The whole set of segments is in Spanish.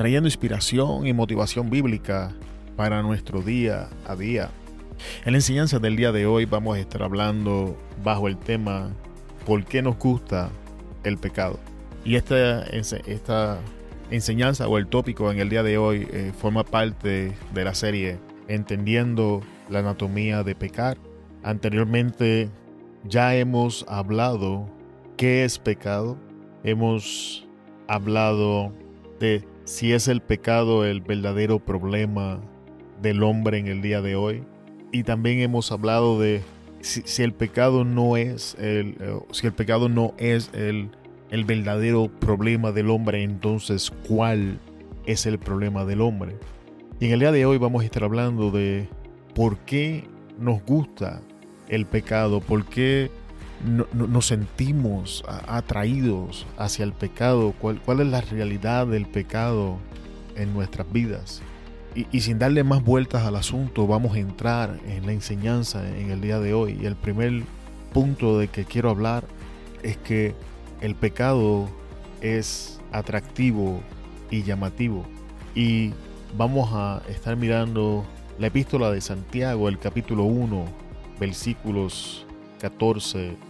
trayendo inspiración y motivación bíblica para nuestro día a día. En la enseñanza del día de hoy vamos a estar hablando bajo el tema ¿Por qué nos gusta el pecado? Y esta, esta enseñanza o el tópico en el día de hoy eh, forma parte de la serie Entendiendo la anatomía de pecar. Anteriormente ya hemos hablado qué es pecado. Hemos hablado de si es el pecado el verdadero problema del hombre en el día de hoy. Y también hemos hablado de si, el pecado no es el, eh, si el pecado no es el, el verdadero problema del hombre, entonces ¿cuál es el problema del hombre? Y en el día de hoy vamos a estar hablando de por qué nos gusta el pecado, por qué nos sentimos atraídos hacia el pecado, ¿Cuál, es la realidad del pecado en nuestras vidas. Y, y, sin darle más vueltas al asunto, vamos a entrar en la enseñanza en el día de hoy. Y el primer punto de que quiero hablar es que el pecado es atractivo y llamativo. Y vamos a estar mirando la epístola de Santiago, el capítulo 1, versículos 14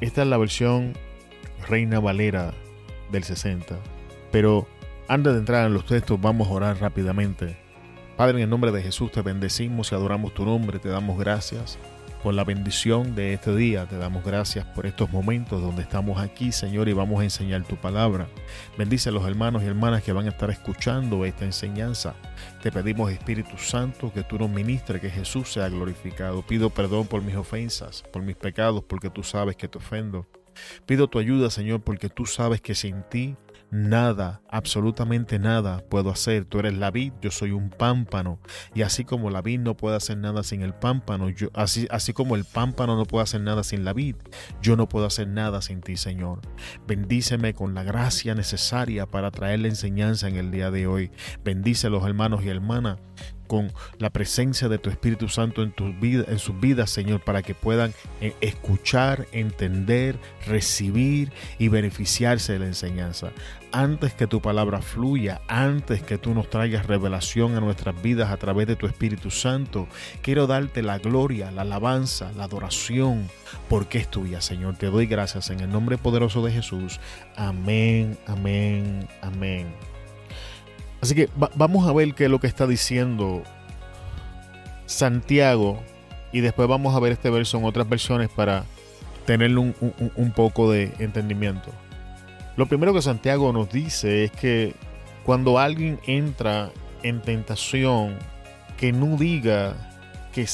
Esta es la versión Reina Valera del 60. Pero antes de entrar en los textos, vamos a orar rápidamente. Padre, en el nombre de Jesús te bendecimos y adoramos tu nombre, te damos gracias por la bendición de este día. Te damos gracias por estos momentos donde estamos aquí, Señor, y vamos a enseñar tu palabra. Bendice a los hermanos y hermanas que van a estar escuchando esta enseñanza. Te pedimos, Espíritu Santo, que tú nos ministres, que Jesús sea glorificado. Pido perdón por mis ofensas, por mis pecados, porque tú sabes que te ofendo. Pido tu ayuda, Señor, porque tú sabes que sin ti nada, absolutamente nada puedo hacer. Tú eres la vid, yo soy un pámpano. Y así como la vid no puede hacer nada sin el pámpano, yo, así, así como el pámpano no puede hacer nada sin la vid, yo no puedo hacer nada sin ti, Señor. Bendíceme con la gracia necesaria para traer la enseñanza en el día de hoy. Bendice a los hermanos y hermanas con la presencia de tu Espíritu Santo en, tu vida, en sus vidas, Señor, para que puedan eh, escuchar, entender, recibir y beneficiarse de la enseñanza. Antes que tu palabra fluya, antes que tú nos traigas revelación a nuestras vidas a través de tu Espíritu Santo, quiero darte la gloria, la alabanza, la adoración, porque es tuya, Señor. Te doy gracias en el nombre poderoso de Jesús. Amén, amén, amén. Así que vamos a ver qué es lo que está diciendo Santiago y después vamos a ver este verso en otras versiones para tener un, un poco de entendimiento. Lo primero que Santiago nos dice es que cuando alguien entra en tentación, que no diga que,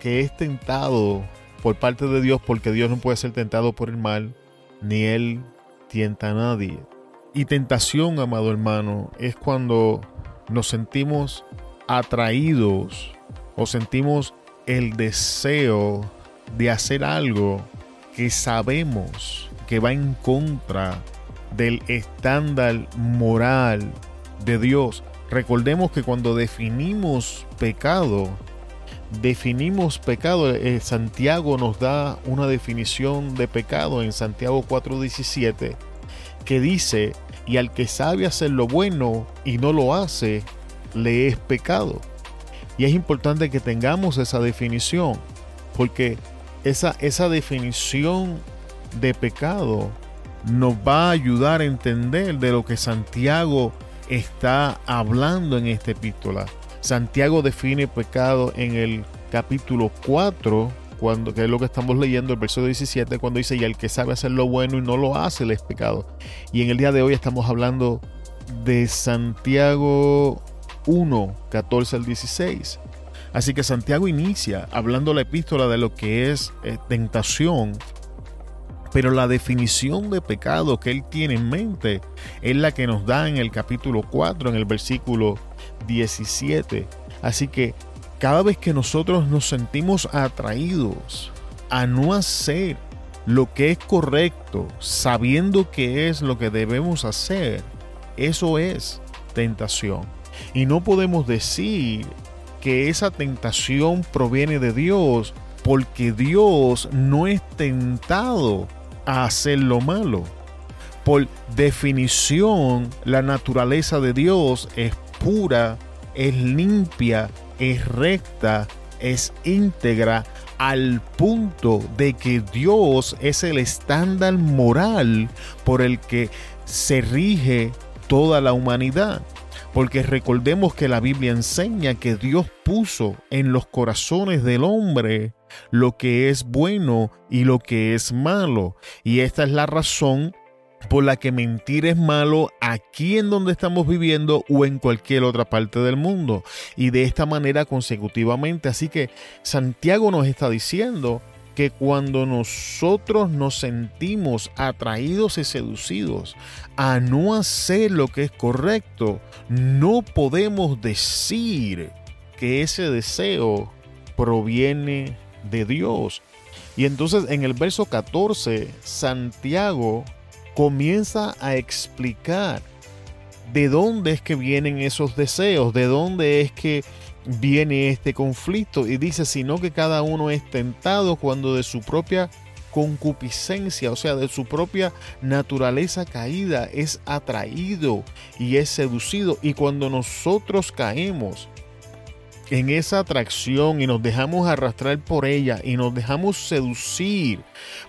que es tentado por parte de Dios, porque Dios no puede ser tentado por el mal, ni Él tienta a nadie. Y tentación, amado hermano, es cuando nos sentimos atraídos o sentimos el deseo de hacer algo que sabemos que va en contra del estándar moral de Dios. Recordemos que cuando definimos pecado, definimos pecado, eh, Santiago nos da una definición de pecado en Santiago 4:17 que dice y al que sabe hacer lo bueno y no lo hace, le es pecado. Y es importante que tengamos esa definición, porque esa, esa definición de pecado nos va a ayudar a entender de lo que Santiago está hablando en esta epístola. Santiago define pecado en el capítulo 4, cuando, que es lo que estamos leyendo, el verso 17, cuando dice, y el que sabe hacer lo bueno y no lo hace, le es pecado. Y en el día de hoy estamos hablando de Santiago 1, 14 al 16. Así que Santiago inicia hablando la epístola de lo que es eh, tentación, pero la definición de pecado que él tiene en mente es la que nos da en el capítulo 4, en el versículo 17. Así que cada vez que nosotros nos sentimos atraídos a no hacer lo que es correcto, sabiendo que es lo que debemos hacer, eso es tentación. Y no podemos decir que esa tentación proviene de Dios porque Dios no es tentado a hacer lo malo. Por definición, la naturaleza de Dios es pura, es limpia, es recta, es íntegra, al punto de que Dios es el estándar moral por el que se rige toda la humanidad. Porque recordemos que la Biblia enseña que Dios puso en los corazones del hombre lo que es bueno y lo que es malo. Y esta es la razón por la que mentir es malo aquí en donde estamos viviendo o en cualquier otra parte del mundo. Y de esta manera consecutivamente. Así que Santiago nos está diciendo que cuando nosotros nos sentimos atraídos y seducidos a no hacer lo que es correcto, no podemos decir que ese deseo proviene de Dios. Y entonces en el verso 14, Santiago comienza a explicar de dónde es que vienen esos deseos, de dónde es que viene este conflicto. Y dice, sino que cada uno es tentado cuando de su propia concupiscencia, o sea, de su propia naturaleza caída, es atraído y es seducido. Y cuando nosotros caemos en esa atracción y nos dejamos arrastrar por ella y nos dejamos seducir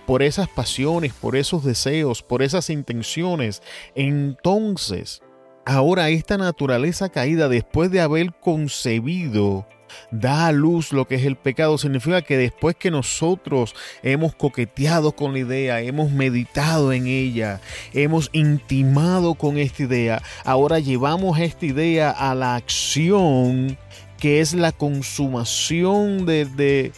por esas pasiones, por esos deseos, por esas intenciones, entonces, ahora esta naturaleza caída, después de haber concebido, da a luz lo que es el pecado, significa que después que nosotros hemos coqueteado con la idea, hemos meditado en ella, hemos intimado con esta idea, ahora llevamos esta idea a la acción que es la consumación de...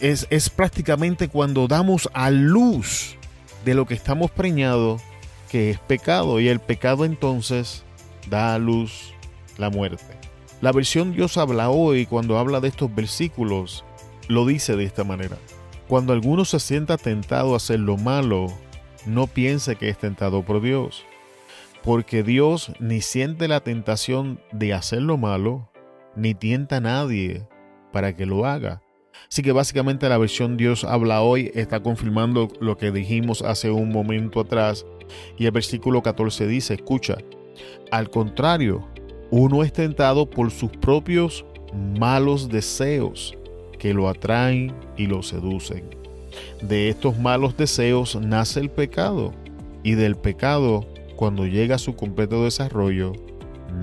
es, es prácticamente cuando damos a luz de lo que estamos preñados, que es pecado, y el pecado entonces da a luz la muerte. La versión Dios habla hoy cuando habla de estos versículos, lo dice de esta manera. Cuando alguno se sienta tentado a hacer lo malo, no piense que es tentado por Dios, porque Dios ni siente la tentación de hacer lo malo, ni tienta a nadie para que lo haga. Así que básicamente la versión Dios habla hoy está confirmando lo que dijimos hace un momento atrás. Y el versículo 14 dice, escucha, al contrario, uno es tentado por sus propios malos deseos que lo atraen y lo seducen. De estos malos deseos nace el pecado y del pecado, cuando llega a su completo desarrollo,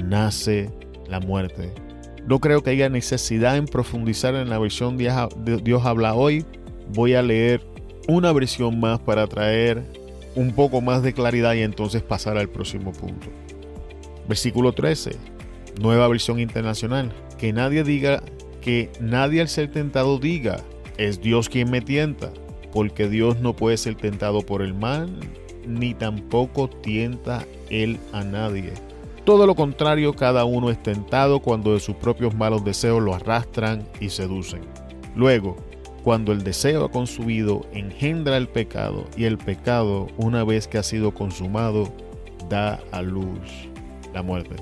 nace la muerte. No creo que haya necesidad en profundizar en la versión Dios habla hoy. Voy a leer una versión más para traer un poco más de claridad y entonces pasar al próximo punto. Versículo 13 Nueva versión internacional. Que nadie diga, que nadie al ser tentado diga, es Dios quien me tienta, porque Dios no puede ser tentado por el mal, ni tampoco tienta él a nadie. Todo lo contrario, cada uno es tentado cuando de sus propios malos deseos lo arrastran y seducen. Luego, cuando el deseo ha consumido, engendra el pecado, y el pecado, una vez que ha sido consumado, da a luz la muerte.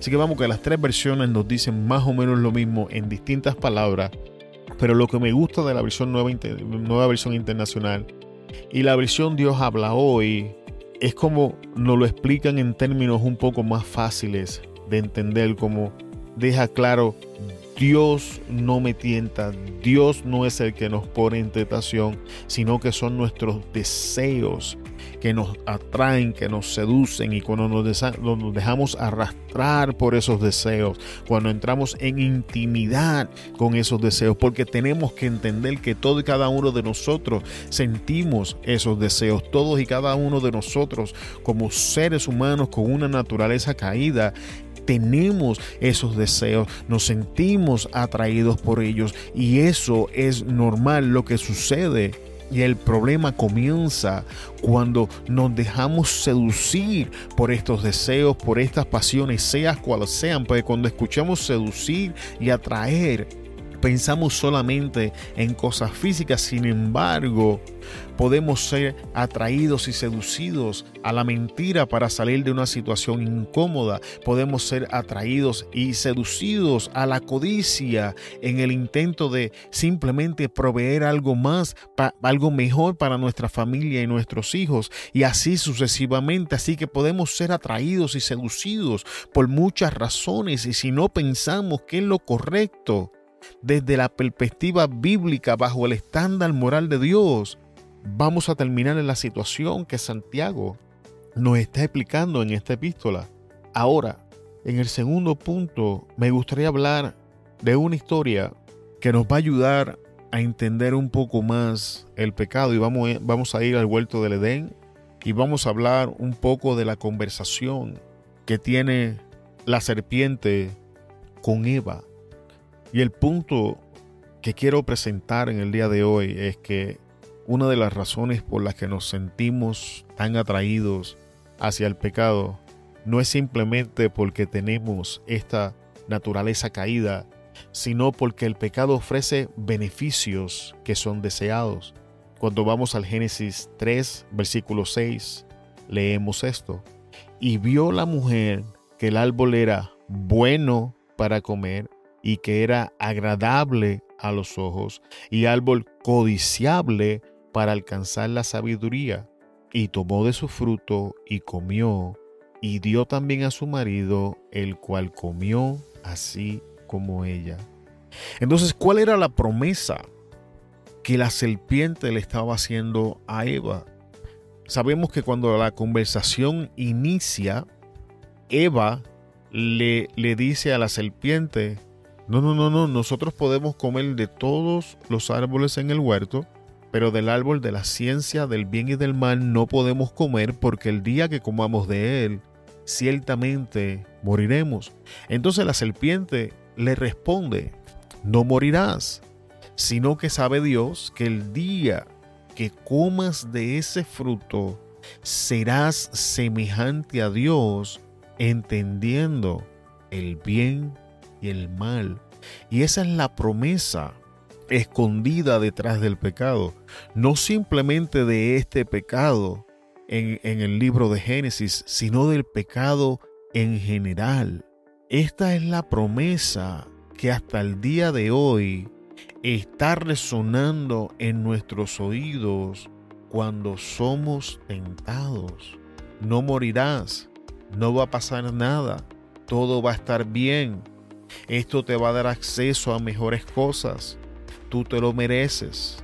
Así que vamos que las tres versiones nos dicen más o menos lo mismo en distintas palabras, pero lo que me gusta de la versión nueva, nueva versión internacional y la versión Dios habla hoy es como nos lo explican en términos un poco más fáciles de entender, como deja claro, Dios no me tienta, Dios no es el que nos pone en tentación, sino que son nuestros deseos que nos atraen, que nos seducen y cuando nos, nos dejamos arrastrar por esos deseos, cuando entramos en intimidad con esos deseos, porque tenemos que entender que todo y cada uno de nosotros sentimos esos deseos, todos y cada uno de nosotros como seres humanos con una naturaleza caída tenemos esos deseos, nos sentimos atraídos por ellos y eso es normal lo que sucede. Y el problema comienza cuando nos dejamos seducir por estos deseos, por estas pasiones, seas cuales sean, porque cuando escuchamos seducir y atraer, pensamos solamente en cosas físicas, sin embargo, podemos ser atraídos y seducidos a la mentira para salir de una situación incómoda. Podemos ser atraídos y seducidos a la codicia en el intento de simplemente proveer algo más, algo mejor para nuestra familia y nuestros hijos. Y así sucesivamente. Así que podemos ser atraídos y seducidos por muchas razones. Y si no pensamos que es lo correcto, desde la perspectiva bíblica bajo el estándar moral de Dios, vamos a terminar en la situación que Santiago nos está explicando en esta epístola. Ahora, en el segundo punto, me gustaría hablar de una historia que nos va a ayudar a entender un poco más el pecado y vamos, vamos a ir al huerto del Edén y vamos a hablar un poco de la conversación que tiene la serpiente con Eva. Y el punto que quiero presentar en el día de hoy es que una de las razones por las que nos sentimos tan atraídos hacia el pecado no es simplemente porque tenemos esta naturaleza caída, sino porque el pecado ofrece beneficios que son deseados. Cuando vamos al Génesis 3, versículo 6, leemos esto. Y vio la mujer que el árbol era bueno para comer y que era agradable a los ojos y árbol codiciable para alcanzar la sabiduría. Y tomó de su fruto y comió, y dio también a su marido, el cual comió así como ella. Entonces, ¿cuál era la promesa que la serpiente le estaba haciendo a Eva? Sabemos que cuando la conversación inicia, Eva le, le dice a la serpiente, no, no, no, no. Nosotros podemos comer de todos los árboles en el huerto, pero del árbol de la ciencia del bien y del mal no podemos comer porque el día que comamos de él, ciertamente moriremos. Entonces la serpiente le responde, no morirás, sino que sabe Dios que el día que comas de ese fruto, serás semejante a Dios, entendiendo el bien y el mal. Y esa es la promesa escondida detrás del pecado. No simplemente de este pecado en, en, el libro de Génesis, sino del pecado en general. Esta es la promesa que hasta el día de hoy está resonando en nuestros oídos cuando somos tentados. No morirás, no va a pasar nada, todo va a estar bien, esto te va a dar acceso a mejores cosas. Tú te lo mereces.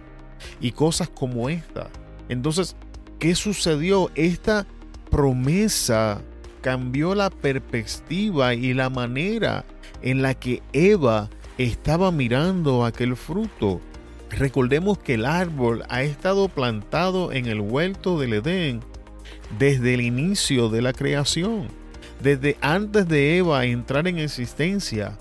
Y cosas como esta. Entonces, ¿qué sucedió? Esta promesa cambió la perspectiva y la manera en la que Eva estaba mirando aquel fruto. Recordemos que el árbol ha estado plantado en el huerto del Edén desde el inicio de la creación. Desde antes de Eva entrar en existencia,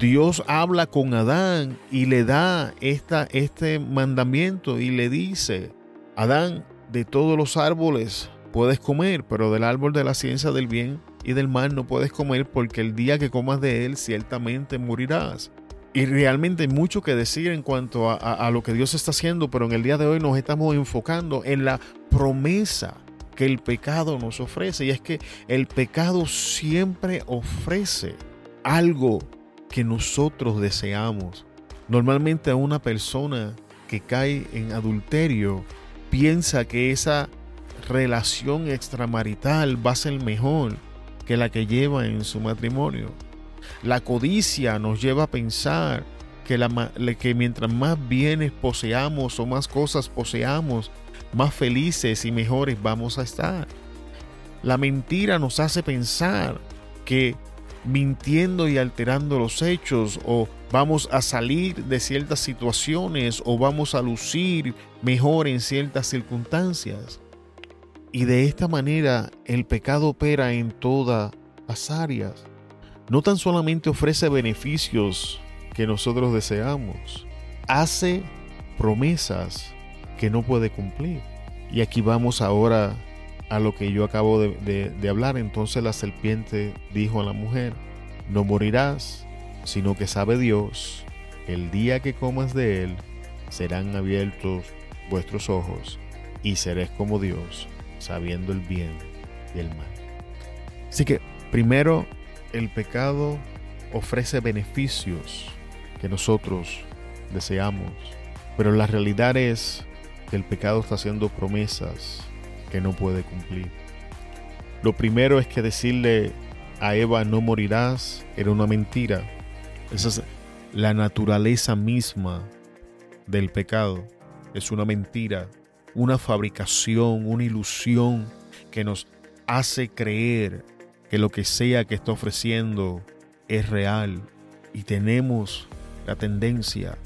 Dios habla con Adán y le da esta, este mandamiento y le dice, Adán, de todos los árboles puedes comer, pero del árbol de la ciencia del bien y del mal no puedes comer porque el día que comas de él ciertamente morirás. Y realmente hay mucho que decir en cuanto a, a lo que Dios está haciendo, pero en el día de hoy nos estamos enfocando en la promesa que el pecado nos ofrece. Y es que el pecado siempre ofrece algo que nosotros deseamos. Normalmente a una persona que cae en adulterio piensa que esa relación extramarital va a ser mejor que la que lleva en su matrimonio. La codicia nos lleva a pensar que, la, que mientras más bienes poseamos o más cosas poseamos, más felices y mejores vamos a estar. La mentira nos hace pensar que mintiendo y alterando los hechos o vamos a salir de ciertas situaciones o vamos a lucir mejor en ciertas circunstancias. Y de esta manera el pecado opera en todas las áreas. No tan solamente ofrece beneficios que nosotros deseamos, hace promesas que no puede cumplir. Y aquí vamos ahora a lo que yo acabo de, hablar. Entonces la serpiente dijo a la mujer, no morirás, sino que sabe Dios, el día que comas de él, serán abiertos vuestros ojos y seréis como Dios, sabiendo el bien y el mal. Así que primero, el pecado ofrece beneficios que nosotros deseamos, pero la realidad es que el pecado está haciendo promesas que no puede cumplir. Lo primero es que decirle a Eva no morirás era una mentira. Esa es la naturaleza misma del pecado. Es una mentira, una fabricación, una ilusión que nos hace creer que lo que sea que está ofreciendo es real y tenemos la tendencia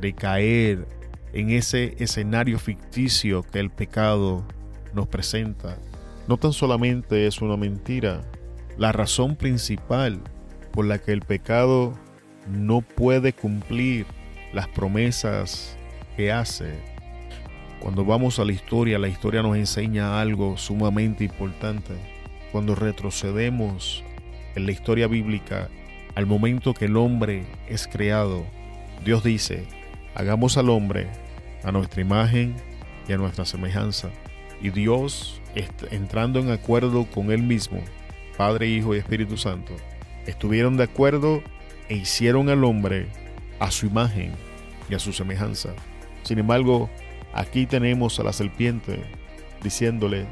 de caer en ese escenario ficticio que el pecado nos presenta, no tan solamente es una mentira, la razón principal por la que el pecado no puede cumplir las promesas que hace. Cuando vamos a la historia, la historia nos enseña algo sumamente importante. Cuando retrocedemos en la historia bíblica, al momento que el hombre es creado, Dios dice, hagamos al hombre a nuestra imagen y a nuestra semejanza. Y Dios, entrando en acuerdo con Él mismo, Padre, Hijo y Espíritu Santo, estuvieron de acuerdo e hicieron al hombre a su imagen y a su semejanza. Sin embargo, aquí tenemos a la serpiente diciéndole,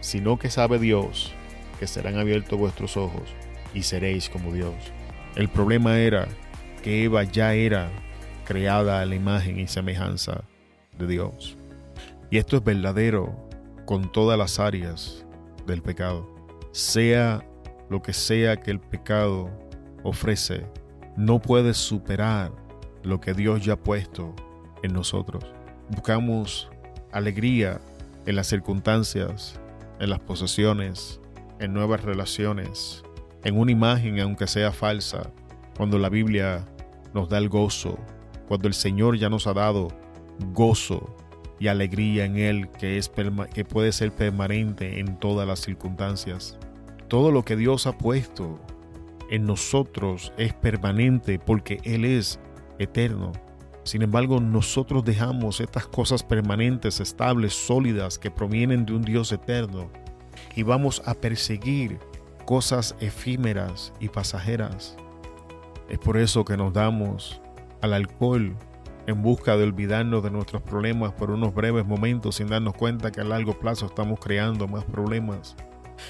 sino que sabe Dios que serán abiertos vuestros ojos y seréis como Dios. El problema era que Eva ya era creada a la imagen y semejanza de Dios. Y esto es verdadero con todas las áreas del pecado. Sea lo que sea que el pecado ofrece, no puede superar lo que Dios ya ha puesto en nosotros. Buscamos alegría en las circunstancias, en las posesiones, en nuevas relaciones, en una imagen aunque sea falsa, cuando la Biblia nos da el gozo, cuando el Señor ya nos ha dado gozo y alegría en Él que, es, que puede ser permanente en todas las circunstancias. Todo lo que Dios ha puesto en nosotros es permanente porque Él es eterno. Sin embargo, nosotros dejamos estas cosas permanentes, estables, sólidas, que provienen de un Dios eterno, y vamos a perseguir cosas efímeras y pasajeras. Es por eso que nos damos al alcohol, en busca de olvidarnos de nuestros problemas por unos breves momentos sin darnos cuenta que a largo plazo estamos creando más problemas.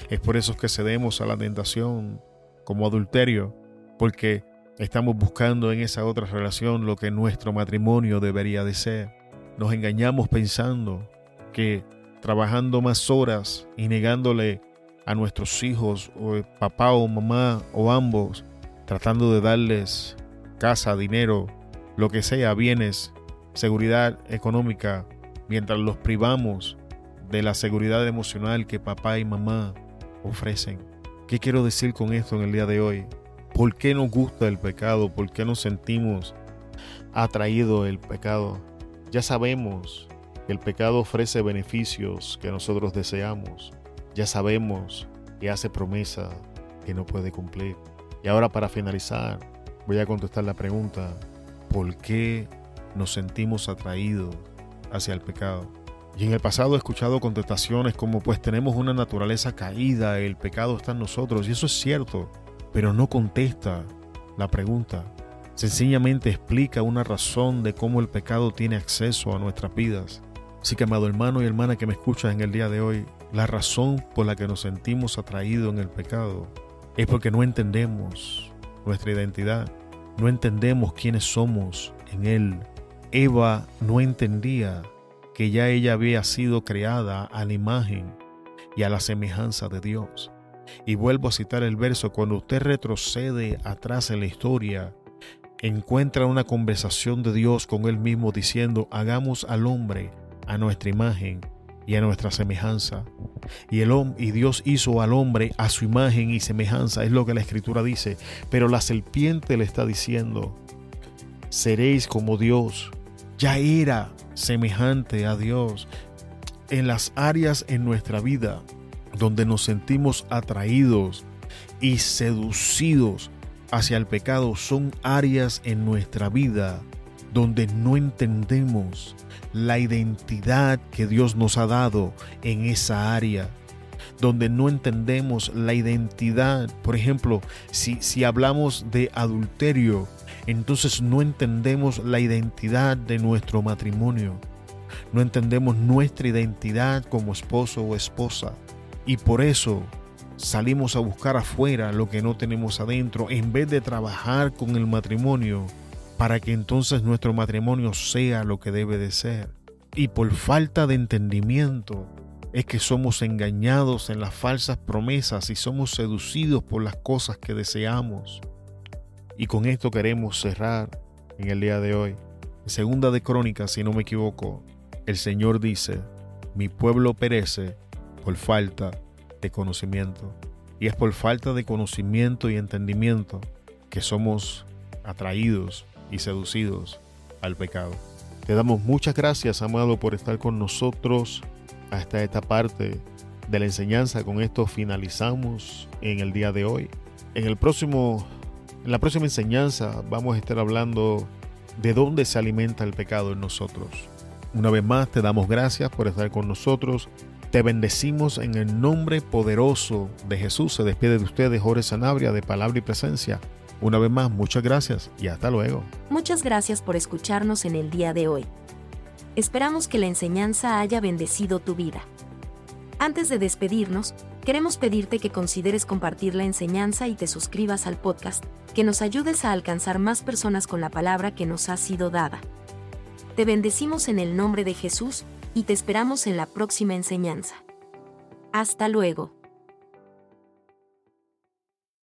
Es por eso que cedemos a la tentación como adulterio, porque estamos buscando en esa otra relación lo que nuestro matrimonio debería de ser. Nos engañamos pensando que trabajando más horas y negándole a nuestros hijos o papá o mamá o ambos, tratando de darles casa, dinero, lo que sea, bienes, seguridad económica, mientras los privamos de la seguridad emocional que papá y mamá ofrecen. ¿Qué quiero decir con esto en el día de hoy? ¿Por qué nos gusta el pecado? ¿Por qué nos sentimos atraído el pecado? Ya sabemos que el pecado ofrece beneficios que nosotros deseamos. Ya sabemos que hace promesa que no puede cumplir. Y ahora para finalizar, voy a contestar la pregunta, por qué nos sentimos atraídos hacia el pecado. Y en el pasado he escuchado contestaciones como pues tenemos una naturaleza caída, el pecado está en nosotros, y eso es cierto, pero no contesta la pregunta. Sencillamente explica una razón de cómo el pecado tiene acceso a nuestras vidas. Así que, amado hermano y hermana que me escuchas en el día de hoy, la razón por la que nos sentimos atraídos en el pecado es porque no entendemos nuestra identidad no entendemos quiénes somos en Él. Eva no entendía que ya ella había sido creada a la imagen y a la semejanza de Dios. Y vuelvo a citar el verso, cuando usted retrocede atrás en la historia, encuentra una conversación de Dios con él mismo diciendo, hagamos al hombre a nuestra imagen y a nuestra semejanza. Y, el, y Dios hizo al hombre a su imagen y semejanza, es lo que la escritura dice. Pero la serpiente le está diciendo, seréis como Dios. Ya era semejante a Dios. En las áreas en nuestra vida donde nos sentimos atraídos y seducidos hacia el pecado son áreas en nuestra vida donde no entendemos la identidad que Dios nos ha dado en esa área, donde no entendemos la identidad. Por ejemplo, si, si hablamos de adulterio, entonces no entendemos la identidad de nuestro matrimonio. No entendemos nuestra identidad como esposo o esposa. Y por eso salimos a buscar afuera lo que no tenemos adentro en vez de trabajar con el matrimonio para que entonces nuestro matrimonio sea lo que debe de ser. Y por falta de entendimiento es que somos engañados en las falsas promesas y somos seducidos por las cosas que deseamos. Y con esto queremos cerrar en el día de hoy. En segunda de Crónicas, si no me equivoco, el Señor dice, mi pueblo perece por falta de conocimiento. Y es por falta de conocimiento y entendimiento que somos atraídos y seducidos al pecado. Te damos muchas gracias, amado, por estar con nosotros hasta esta parte de la enseñanza. Con esto finalizamos en el día de hoy. En el próximo en la próxima enseñanza vamos a estar hablando de dónde se alimenta el pecado en nosotros. Una vez más te damos gracias por estar con nosotros. Te bendecimos en el nombre poderoso de Jesús. Se despide de ustedes Jorge Sanabria de Palabra y Presencia. Una vez más, muchas gracias y hasta luego. Muchas gracias por escucharnos en el día de hoy. Esperamos que la enseñanza haya bendecido tu vida. Antes de despedirnos, queremos pedirte que consideres compartir la enseñanza y te suscribas al podcast, que nos ayudes a alcanzar más personas con la palabra que nos ha sido dada. Te bendecimos en el nombre de Jesús y te esperamos en la próxima enseñanza. Hasta luego.